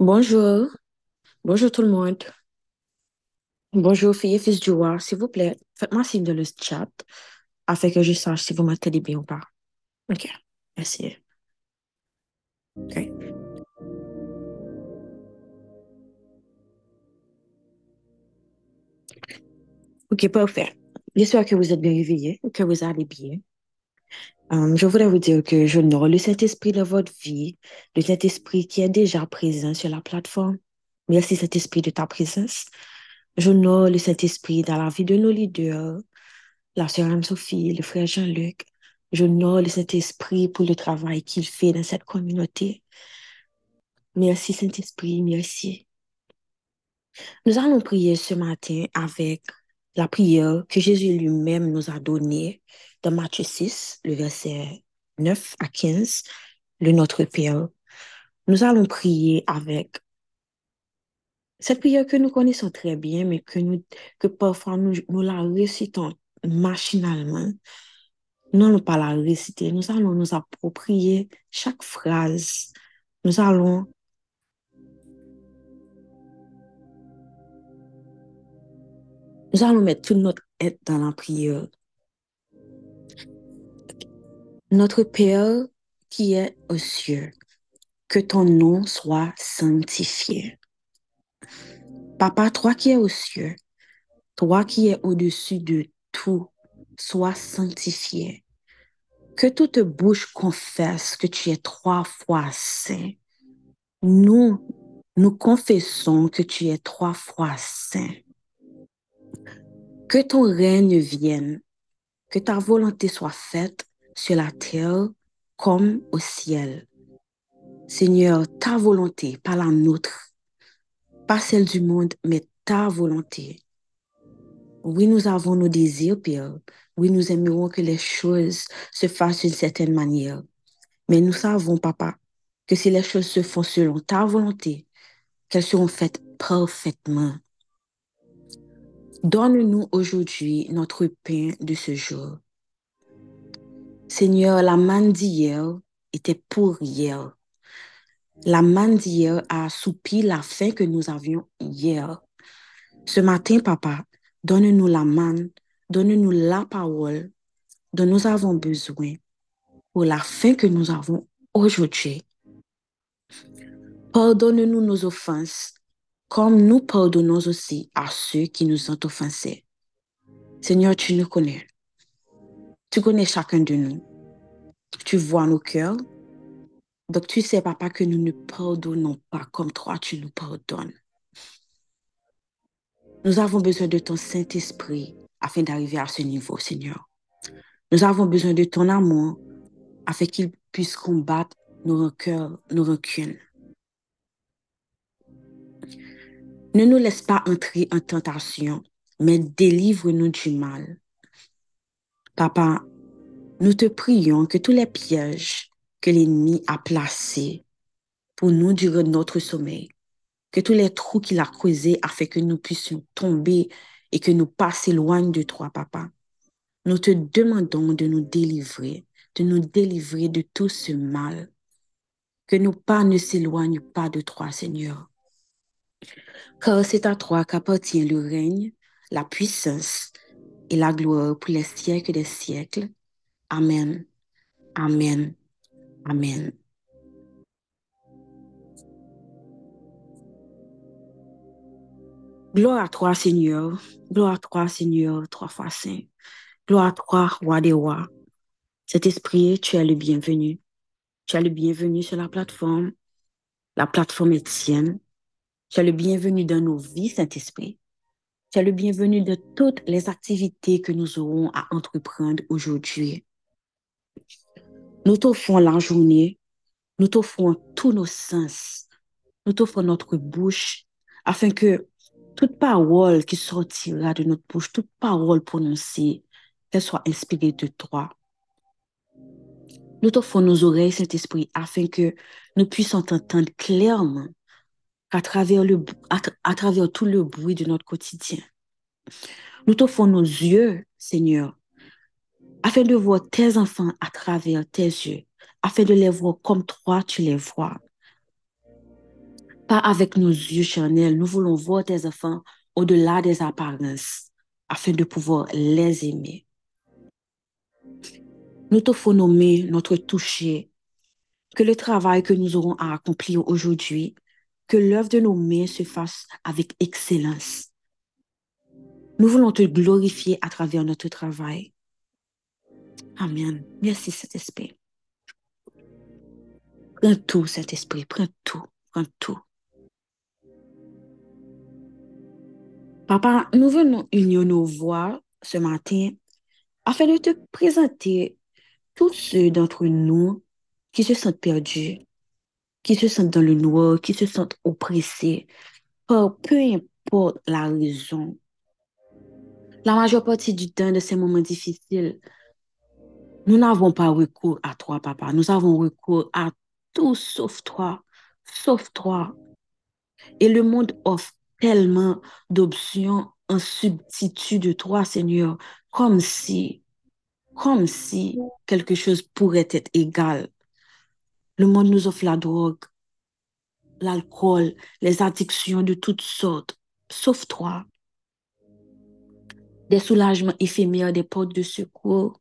Bonjour, bonjour tout le monde. Bonjour filles et fils du roi, s'il vous plaît, faites-moi signe dans le chat afin que je sache si vous m'entendez bien ou pas. Ok, merci. Ok. Ok, parfait. J'espère que vous êtes bien réveillés, que vous allez bien. Euh, je voudrais vous dire que j'honore le Saint-Esprit de votre vie, le Saint-Esprit qui est déjà présent sur la plateforme. Merci Saint-Esprit de ta présence. J'honore le Saint-Esprit dans la vie de nos leaders, la sœur Anne-Sophie, le frère Jean-Luc. J'honore le Saint-Esprit pour le travail qu'il fait dans cette communauté. Merci Saint-Esprit, merci. Nous allons prier ce matin avec la prière que Jésus lui-même nous a donnée dans Matthieu 6, le verset 9 à 15, le Notre Père. Nous allons prier avec cette prière que nous connaissons très bien, mais que, nous, que parfois nous, nous la récitons machinalement. Nous n'allons pas la réciter, nous allons nous approprier chaque phrase. Nous allons nous allons mettre toute notre aide dans la prière. Notre Père qui est aux cieux, que ton nom soit sanctifié. Papa, toi qui es aux cieux, toi qui es au-dessus de tout, sois sanctifié. Que toute bouche confesse que tu es trois fois saint. Nous, nous confessons que tu es trois fois saint. Que ton règne vienne, que ta volonté soit faite sur la terre comme au ciel. Seigneur, ta volonté, pas la nôtre, pas celle du monde, mais ta volonté. Oui, nous avons nos désirs, Père. Oui, nous aimerons que les choses se fassent d'une certaine manière. Mais nous savons, Papa, que si les choses se font selon ta volonté, qu'elles seront faites parfaitement. Donne-nous aujourd'hui notre pain de ce jour. Seigneur, la manne d'hier était pour hier. La manne d'hier a assoupi la faim que nous avions hier. Ce matin, Papa, donne-nous la manne, donne-nous la parole dont nous avons besoin pour la faim que nous avons aujourd'hui. Pardonne-nous nos offenses, comme nous pardonnons aussi à ceux qui nous ont offensés. Seigneur, tu nous connais. Tu connais chacun de nous. Tu vois nos cœurs. Donc tu sais, papa, que nous ne pardonnons pas comme toi, tu nous pardonnes. Nous avons besoin de ton Saint-Esprit afin d'arriver à ce niveau, Seigneur. Nous avons besoin de ton amour afin qu'il puisse combattre nos rancœurs, nos rancunes. Ne nous laisse pas entrer en tentation, mais délivre-nous du mal. Papa, nous te prions que tous les pièges que l'ennemi a placés pour nous durant notre sommeil, que tous les trous qu'il a causés afin que nous puissions tomber et que nous passions loin de toi, Papa. Nous te demandons de nous délivrer, de nous délivrer de tout ce mal. Que nos pas ne s'éloignent pas de toi, Seigneur. Car c'est à toi qu'appartient le règne, la puissance et la gloire pour les siècles des siècles? Amen. Amen. Amen. Gloire à toi, Seigneur. Gloire à toi, Seigneur, trois fois saint. Gloire à toi, roi des rois. Cet esprit, tu es le bienvenu. Tu es le bienvenu sur la plateforme. La plateforme est tienne. Tu es le bienvenu dans nos vies, Saint-Esprit. Tu es le bienvenu de toutes les activités que nous aurons à entreprendre aujourd'hui. Nous t'offrons la journée, nous t'offrons tous nos sens, nous t'offrons notre bouche, afin que toute parole qui sortira de notre bouche, toute parole prononcée, qu'elle soit inspirée de toi. Nous t'offrons nos oreilles, Saint-Esprit, afin que nous puissions t'entendre clairement à travers, le, à, travers tout le bruit de notre quotidien. Nous t'offrons nos yeux, Seigneur, afin de voir tes enfants à travers tes yeux, afin de les voir comme toi tu les vois. pas avec nos yeux charnels. Nous voulons voir tes enfants au-delà des apparences afin de pouvoir les aimer. Nous t'offrons nommer notre toucher, que le travail que nous aurons à accomplir aujourd'hui, que l'œuvre de nos mains se fasse avec excellence. Nous voulons te glorifier à travers notre travail. Amen. Merci, Saint-Esprit. Prends tout, Saint-Esprit. Prends tout. Prends tout. Papa, nous venons unir nos voix ce matin afin de te présenter tous ceux d'entre nous qui se sentent perdus, qui se sentent dans le noir, qui se sentent oppressés par peu importe la raison. La majeure partie du temps de ces moments difficiles, nous n'avons pas recours à toi, papa. Nous avons recours à tout sauf toi, sauf toi. Et le monde offre tellement d'options en substitut de toi, Seigneur, comme si, comme si quelque chose pourrait être égal. Le monde nous offre la drogue, l'alcool, les addictions de toutes sortes, sauf toi. Des soulagements éphémères, des portes de secours.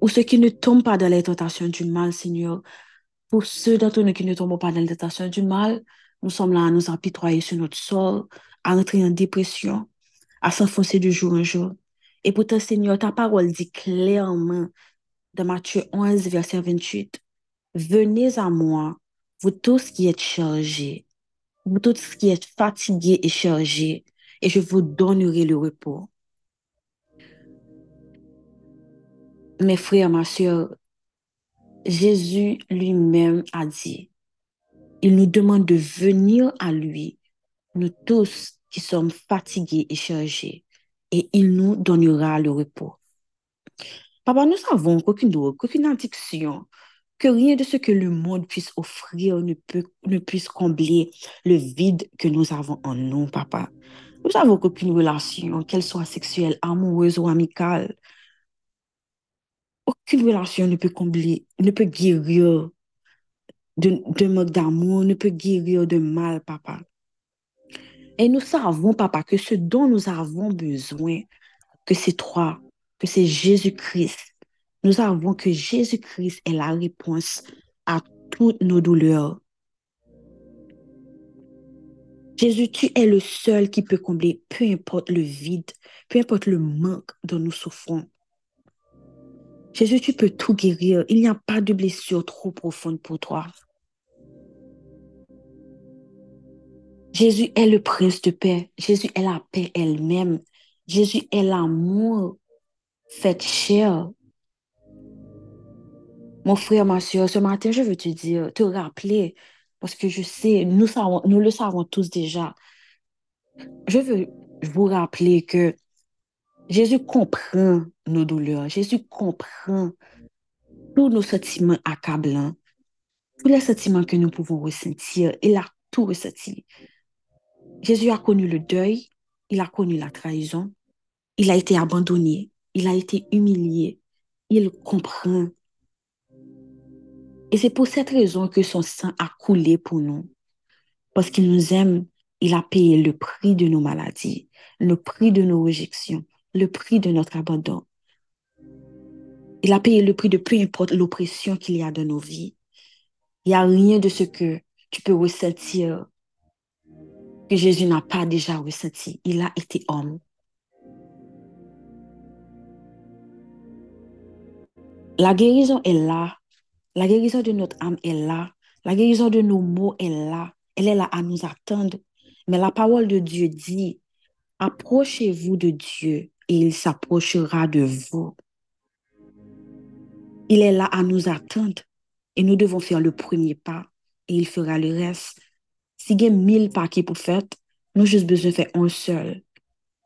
Ou ceux qui ne tombent pas dans les tentations du mal, Seigneur, pour ceux d'entre nous qui ne tombent pas dans la tentation du mal, nous sommes là à nous apitoyer sur notre sort, à entrer en dépression, à s'enfoncer de jour en jour. Et pourtant, Seigneur, ta parole dit clairement dans Matthieu 11, verset 28, Venez à moi, vous tous qui êtes chargés, vous tous qui êtes fatigués et chargés, et je vous donnerai le repos. Mes frères, ma soeur, Jésus lui-même a dit, il nous demande de venir à lui, nous tous qui sommes fatigués et chargés, et il nous donnera le repos. Papa, nous savons qu'aucune drogue, qu'aucune addiction, que rien de ce que le monde puisse offrir ne, peut, ne puisse combler le vide que nous avons en nous, papa. Nous savons qu'aucune relation, qu'elle soit sexuelle, amoureuse ou amicale, aucune relation ne peut combler, ne peut guérir de, manque d'amour, ne peut guérir de mal, papa. Et nous savons, papa, que ce dont nous avons besoin, que c'est toi, que c'est Jésus-Christ. Nous savons que Jésus-Christ est la réponse à toutes nos douleurs. Jésus, tu es le seul qui peut combler peu importe le vide, peu importe le manque dont nous souffrons. Jésus, tu peux tout guérir. Il n'y a pas de blessure trop profonde pour toi. Jésus est le prince de paix. Jésus est la paix elle-même. Jésus est l'amour fait chair. Mon frère, ma soeur, ce matin, je veux te dire, te rappeler, parce que je sais, nous, savons, nous le savons tous déjà. Je veux vous rappeler que Jésus comprend nos douleurs. Jésus comprend tous nos sentiments accablants, tous les sentiments que nous pouvons ressentir. Il a tout ressenti. Jésus a connu le deuil, il a connu la trahison, il a été abandonné, il a été humilié. Il comprend. Et c'est pour cette raison que son sang a coulé pour nous. Parce qu'il nous aime, il a payé le prix de nos maladies, le prix de nos réjections, le prix de notre abandon. Il a payé le prix de peu importe l'oppression qu'il y a dans nos vies. Il n'y a rien de ce que tu peux ressentir que Jésus n'a pas déjà ressenti. Il a été homme. La guérison est là. La guérison de notre âme est là. La guérison de nos mots est là. Elle est là à nous attendre. Mais la parole de Dieu dit, approchez-vous de Dieu et il s'approchera de vous. Il est là à nous attendre et nous devons faire le premier pas et il fera le reste. Si y a mille qui pour faire, nous juste besoin de faire un seul.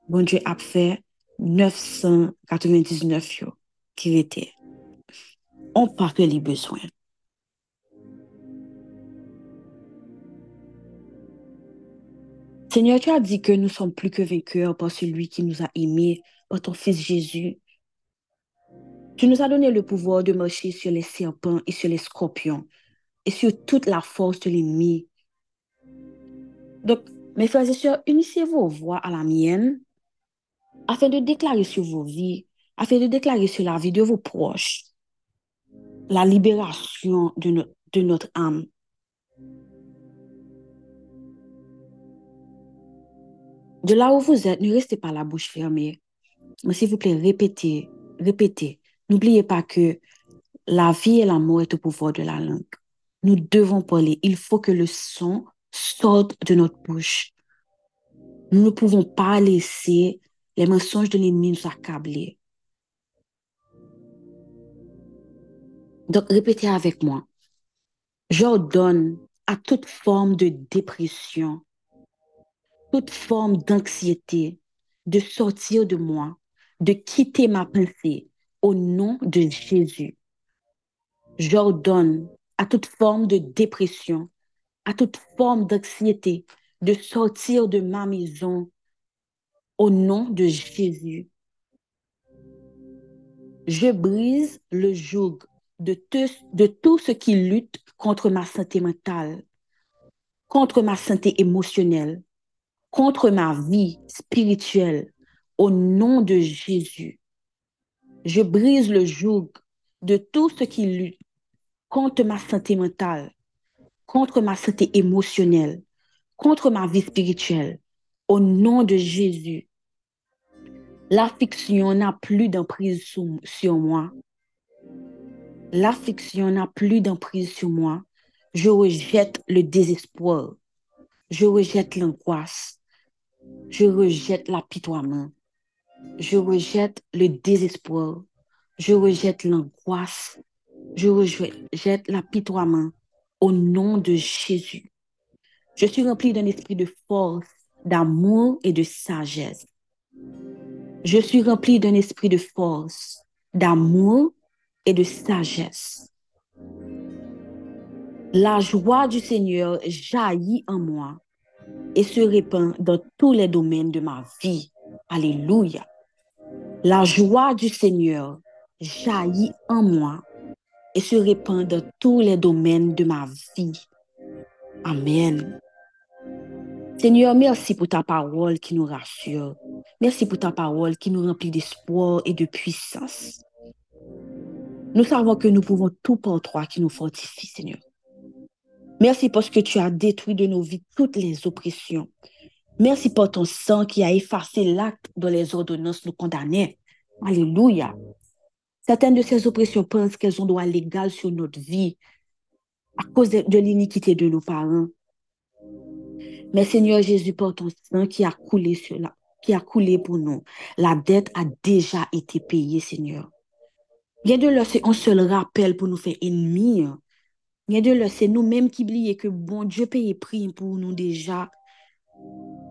Bon Dieu a fait 999 qui était. On part que les besoins. Seigneur, tu as dit que nous sommes plus que vainqueurs par celui qui nous a aimés, par ton Fils Jésus. Tu nous as donné le pouvoir de marcher sur les serpents et sur les scorpions et sur toute la force de l'ennemi. Donc, mes frères et sœurs, unissez vos voix à la mienne afin de déclarer sur vos vies, afin de déclarer sur la vie de vos proches la libération de, notre âme. De là où vous êtes, ne restez pas la bouche fermée. Mais s'il vous plaît, répétez, répétez. N'oubliez pas que la vie et la mort est au pouvoir de la langue. Nous devons parler. Il faut que le son sorte de notre bouche. Nous ne pouvons pas laisser les mensonges de l'ennemi nous accabler. Donc, répétez avec moi. J'ordonne à toute forme de dépression, toute forme d'anxiété de sortir de moi, de quitter ma pensée au nom de Jésus. J'ordonne à toute forme de dépression, à toute forme d'anxiété de sortir de ma maison au nom de Jésus. Je brise le joug de, tout ce qui lutte contre ma santé mentale, contre ma santé émotionnelle, contre ma vie spirituelle au nom de Jésus. Je brise le joug de tout ce qui lutte contre ma santé mentale, contre ma santé émotionnelle, contre ma vie spirituelle, au nom de Jésus. L'affliction n'a plus d'emprise sur moi. L'affliction n'a plus d'emprise sur moi. Je rejette le désespoir. Je rejette l'angoisse. Je rejette l'apitoiement. Je rejette le désespoir. Je rejette l'angoisse. Je rejette l'apitoiement au nom de Jésus. Je suis rempli d'un esprit de force, d'amour et de sagesse. Je suis rempli d'un esprit de force, d'amour et de sagesse. La joie du Seigneur jaillit en moi et se répand dans tous les domaines de ma vie. Alléluia. La joie du Seigneur jaillit en moi et se répand dans tous les domaines de ma vie. Amen. Seigneur, merci pour ta parole qui nous rassure. Merci pour ta parole qui nous remplit d'espoir et de puissance. Nous savons que nous pouvons tout par toi qui nous fortifie, Seigneur. Merci parce que tu as détruit de nos vies toutes les oppressions. Merci pour ton sang qui a effacé l'acte dont les ordonnances nous condamnaient. Alléluia. Certaines de ces oppressions pensent qu'elles ont droit légal sur notre vie à cause de, l'iniquité de nos parents. Mais Seigneur Jésus, pour ton sang qui a coulé sur la, qui a coulé pour nous, la dette a déjà été payée, Seigneur. Bien de là, c'est un seul rappel pour nous faire ennemis. Bien de là, c'est nous-mêmes qui oublions que bon Dieu paye prix pour nous déjà.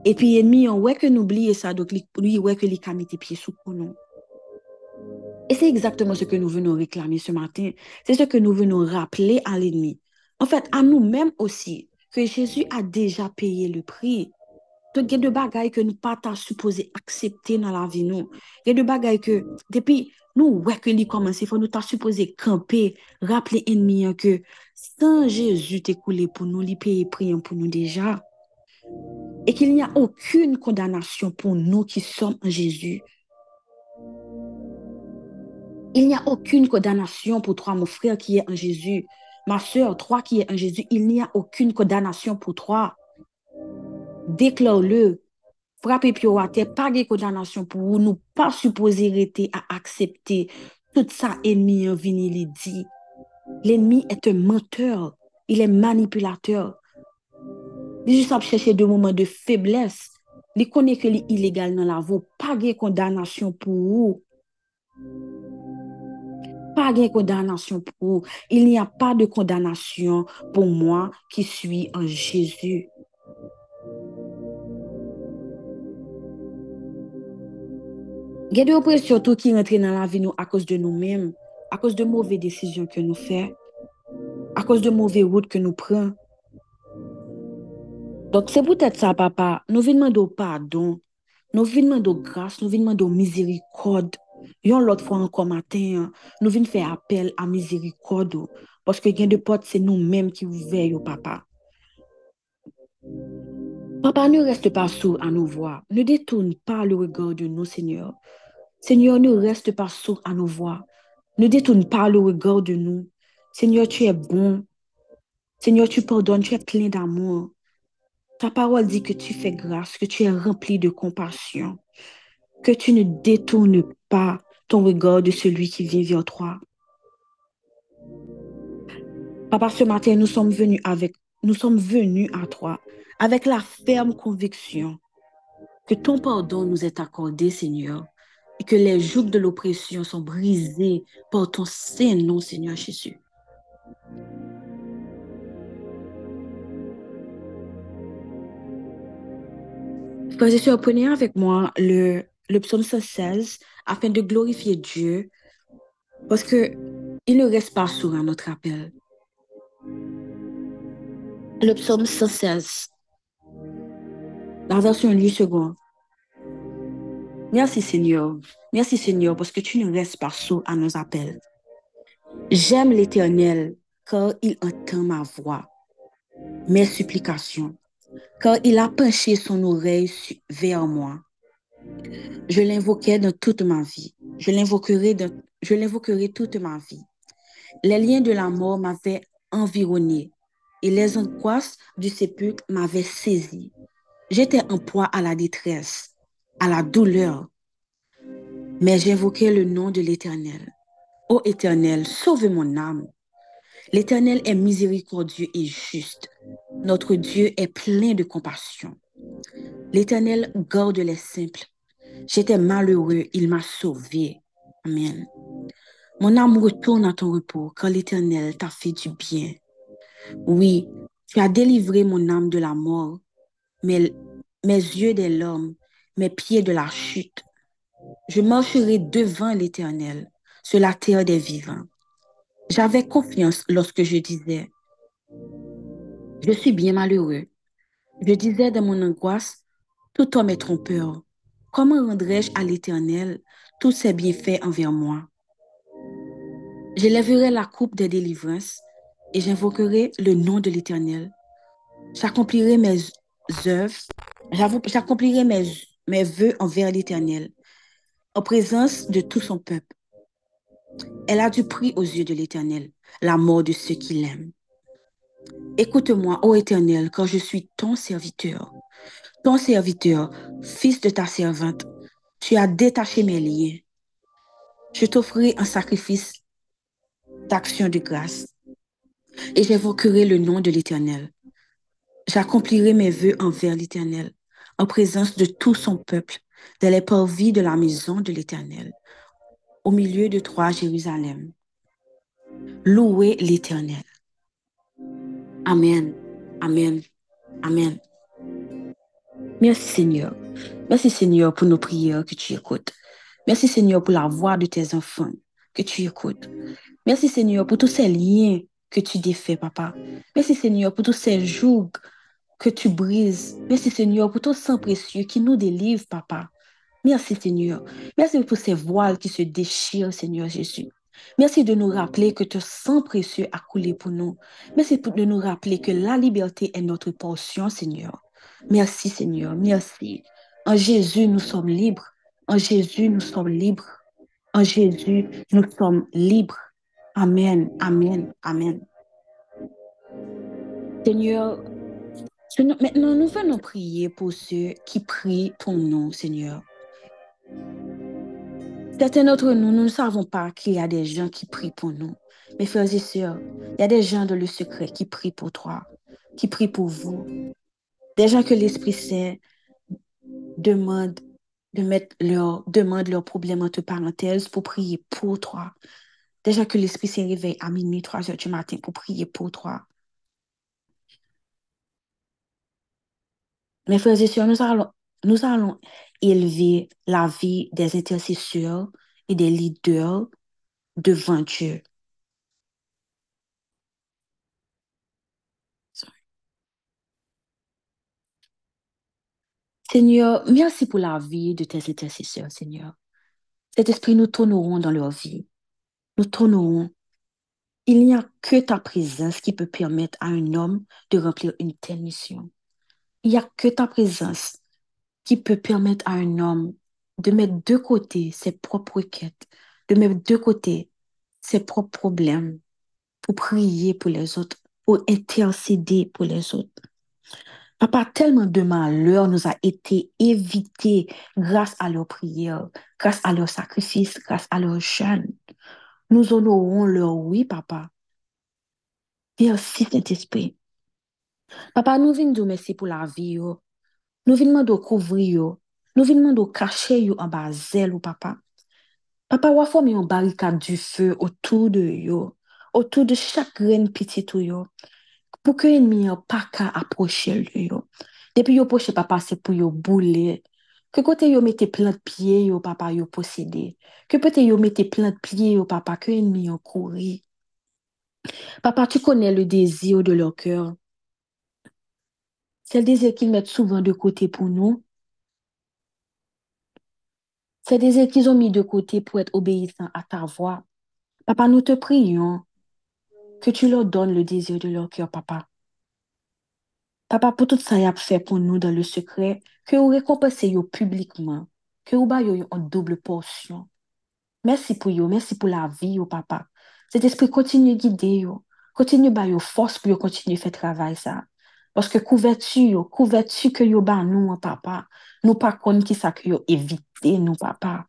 Et puis, ennemi, on voit que nous oublions ça, donc lui, ouais que les mis tes pieds sous pour nous. Et c'est exactement ce que nous venons réclamer ce matin. C'est ce que nous venons rappeler à l'ennemi. En fait, à nous-mêmes aussi, que Jésus a déjà payé le prix. Donc, il y a des bagailles que nous pas supposé accepter dans la vie, nous. Il y a des bagailles que, depuis, nous, ouais, que lui commence, il faut nous supposé camper, rappeler l'ennemi hein, que sans Jésus coulé pour nous, il paye prix hein, pour nous déjà. Et qu'il n'y a aucune condamnation pour nous qui sommes en Jésus. Il n'y a aucune condamnation pour toi, mon frère qui est en Jésus. Ma soeur, toi qui es en Jésus, il n'y a aucune condamnation pour toi. Déclare-le. frape pyo wate, pa ge kodanasyon pou ou nou pa supose rete a aksepte tout sa enmi yon vini li di. L'enmi ete menteur, il e manipulateur. Li jis ap chèche de mouman de feblesse, li konè ke li ilegal nan la vò, pa ge kondanasyon pou ou. Pa gen kondanasyon pou ou. Il n'y a pas de kondanasyon pou moi ki suis en Jésus. Gen de opresyon tou ki rentre nan la vi nou akos de nou menm, akos de mouve desisyon ke nou fe, akos de mouve wout ke nou pren. Dok se pou tèt sa papa, nou vinman do pardon, nou vinman do grase, nou vinman do mizirikod. Yon lot fwa anko maten, nou vin fè apel a mizirikod ou, poske gen de pot se nou menm ki ouve yo papa. Papa, ne reste pas sourd à nos voix. Ne détourne pas le regard de nous, Seigneur. Seigneur, ne reste pas sourd à nos voix. Ne détourne pas le regard de nous. Seigneur, tu es bon. Seigneur, tu pardonnes, tu es plein d'amour. Ta parole dit que tu fais grâce, que tu es rempli de compassion, que tu ne détournes pas ton regard de celui qui vient vers toi. Papa, ce matin, nous sommes venus nous sommes venus à toi avec la ferme conviction que ton pardon nous est accordé, Seigneur, et que les jougs de l'oppression sont brisés par ton saint nom, Seigneur Jésus. Frères et sœurs, prenez avec moi le, le psaume 116 afin de glorifier Dieu parce que il ne reste pas à notre appel. Le psaume 116, la version 8 secondes. Merci Seigneur. Merci Seigneur parce que tu ne restes pas sourd à nos appels. J'aime l'Éternel car il entend ma voix, mes supplications, car il a penché son oreille vers moi. Je l'invoquais dans toute ma vie. Je l'invoquerai, je l'invoquerai toute ma vie. Les liens de la mort m'avaient environné et les angoisses du sépulcre m'avaient saisi. J'étais en proie à la détresse, à la douleur, mais j'invoquais le nom de l'Éternel. Ô Éternel, sauve mon âme. L'Éternel est miséricordieux et juste. Notre Dieu est plein de compassion. L'Éternel garde les simples. J'étais malheureux, il m'a sauvé. Amen. Mon âme retourne à ton repos quand l'Éternel t'a fait du bien. Oui, tu as délivré mon âme de la mort, mes, yeux de l'homme, mes pieds de la chute. Je marcherai devant l'Éternel sur la terre des vivants. J'avais confiance lorsque je disais, je suis bien malheureux. Je disais dans mon angoisse, tout homme est trompeur. Comment rendrai-je à l'Éternel tous ses bienfaits envers moi? Je lèverai la coupe des délivrances et j'invoquerai le nom de l'Éternel. J'accomplirai mes œuvres, j'accomplirai mes, vœux envers l'Éternel, en présence de tout son peuple. Elle a du prix aux yeux de l'Éternel, la mort de ceux qui l'aiment. Écoute-moi, ô Éternel, quand je suis ton serviteur, ton serviteur, fils de ta servante. Tu as détaché mes liens. Je t'offrirai un sacrifice d'action de grâce et j'évoquerai le nom de l'Éternel. J'accomplirai mes vœux envers l'Éternel en présence de tout son peuple, dans les parvis de la maison de l'Éternel, au milieu de trois Jérusalem. Louez l'Éternel. Amen. Amen. Amen. Merci Seigneur. Merci Seigneur pour nos prières que tu écoutes. Merci Seigneur pour la voix de tes enfants que tu écoutes. Merci Seigneur pour tous ces liens que tu défais, papa. Merci Seigneur pour tous ces jougs que tu brises. Merci Seigneur pour ton sang précieux qui nous délivre, papa. Merci Seigneur. Merci pour ces voiles qui se déchirent, Seigneur Jésus. Merci de nous rappeler que ton sang précieux a coulé pour nous. Merci de nous rappeler que la liberté est notre portion, Seigneur. Merci Seigneur, merci. En Jésus, nous sommes libres. En Jésus, nous sommes libres. En Jésus, nous sommes libres. Amen, amen, amen. Seigneur, maintenant nous venons prier pour ceux qui prient ton nom, Seigneur. Certains d'entre nous, nous ne savons pas qu'il y a des gens qui prient pour nous. Mes frères et sœurs, il y a des gens dans le secret qui prient pour toi, qui prient pour vous. Des gens que l'Esprit Saint demande de mettre leur, demande leurs problèmes entre parenthèses pour prier pour toi. Des gens que l'Esprit Saint réveille à minuit, 3 heures du matin pour prier pour toi. Mes frères et sœurs, nous allons, nous allons élever la vie des intercesseurs et des leaders devant Dieu. Seigneur, merci pour la vie de tes intercesseurs, Seigneur. Cet esprit, nous tournerons dans leur vie. Nous tournerons Il n'y a que ta présence qui peut permettre à un homme de remplir une telle mission. Il n'y a que ta présence qui peut permettre à un homme de mettre de côté ses propres quêtes, de mettre de côté ses propres problèmes pour prier pour les autres, pour intercéder pour les autres. Papa, tellement de malheurs nous a été évités grâce à leurs prières, grâce à leurs sacrifices, grâce à leurs jeûnes. Nous honorons leur oui, papa. Merci, Saint-Esprit. Papa, nous venons de merci pour la vie. Yo. Nous venons de couvrir. Nous venons de cacher yo en bas zèle, papa. Papa, ou a formé une barricade du feu autour de yo, autour de chaque graine petite yo, pour que l'ennemi pas qu'à approcher. Depuis yo approche papa, c'est pour yo bouler. Que côté yo mette plein de pieds papa yo possédé. Que peut-être yo mette plein de pieds papa que l'ennemi courir. Papa, tu connais le désir de leur cœur. C'est le désir qu'ils mettent souvent de côté pour nous. C'est le désir qu'ils ont mis de côté pour être obéissants à ta voix. Papa, nous te prions que tu leur donnes le désir de leur cœur, papa. Papa, pour tout ça, y a fait pour nous dans le secret, que vous récompensez publiquement, que vous baillez en double portion. Merci pour vous, merci pour la vie, papa. Cet esprit continue de guider, yo. continue de yo force pour continuer à faire travail ça. Parce que couverture, couverture que yo ba papa, nous pas qu'on qui ça que yo éviter, nous, papa.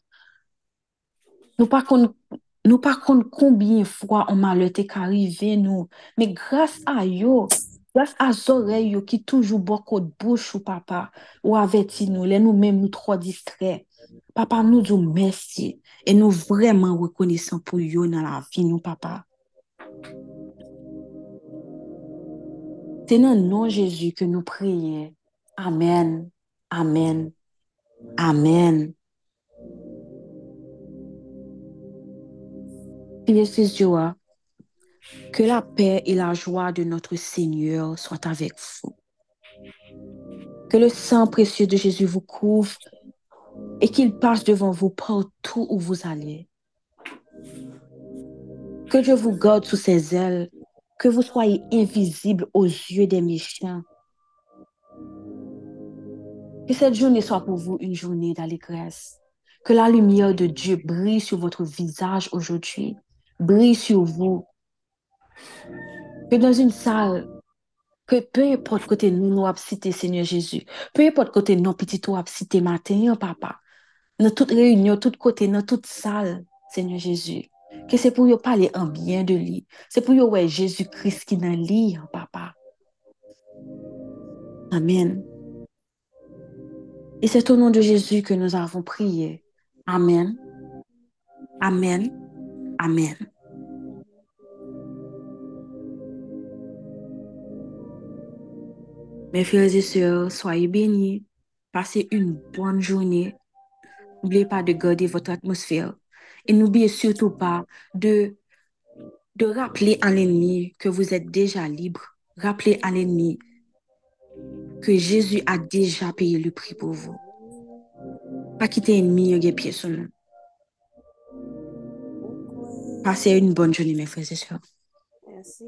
Nous pas qu'on nous pas combien de fois on malheur est arrivé, nous. Mais grâce à yo, grâce à oreilles qui toujours beaucoup de bouche, ou papa, ou avec nous, les nous-mêmes nous trop distraits. Papa, nous disons merci et nous vraiment reconnaissons pour yo la vie, nous, papa. C'est dans le nom Jésus que nous prions. Amen. Amen. Amen. Dieu, que la paix et la joie de notre Seigneur soient avec vous. Que le sang précieux de Jésus vous couvre et qu'il passe devant vous partout où vous allez. Que Dieu vous garde sous ses ailes, que vous soyez invisible aux yeux des méchants. Que cette journée soit pour vous une journée d'allégresse. Que la lumière de Dieu brille sur votre visage aujourd'hui, brille sur vous. Que dans une salle, que peu importe côté nous nous cité Seigneur Jésus, peu importe côté nous petit nous cité matin, papa, dans toute réunion, tout côté, dans toute salle, Seigneur Jésus. Que c'est pour vous parler en bien de lui. C'est pour vous ouais Jésus-Christ qui dans lit, papa. Amen. Et c'est au nom de Jésus que nous avons prié. Amen. Amen. Amen. Mes frères et sœurs, soyez bénis. Passez une bonne journée. N'oubliez pas de garder votre atmosphère. Et n'oubliez surtout pas de, de rappeler à l'ennemi que vous êtes déjà libre. Rappelez à l'ennemi que Jésus a déjà payé le prix pour vous. Pas quitter l'ennemi et pieds sur nous. Passez une bonne journée, mes frères et sœurs. Merci.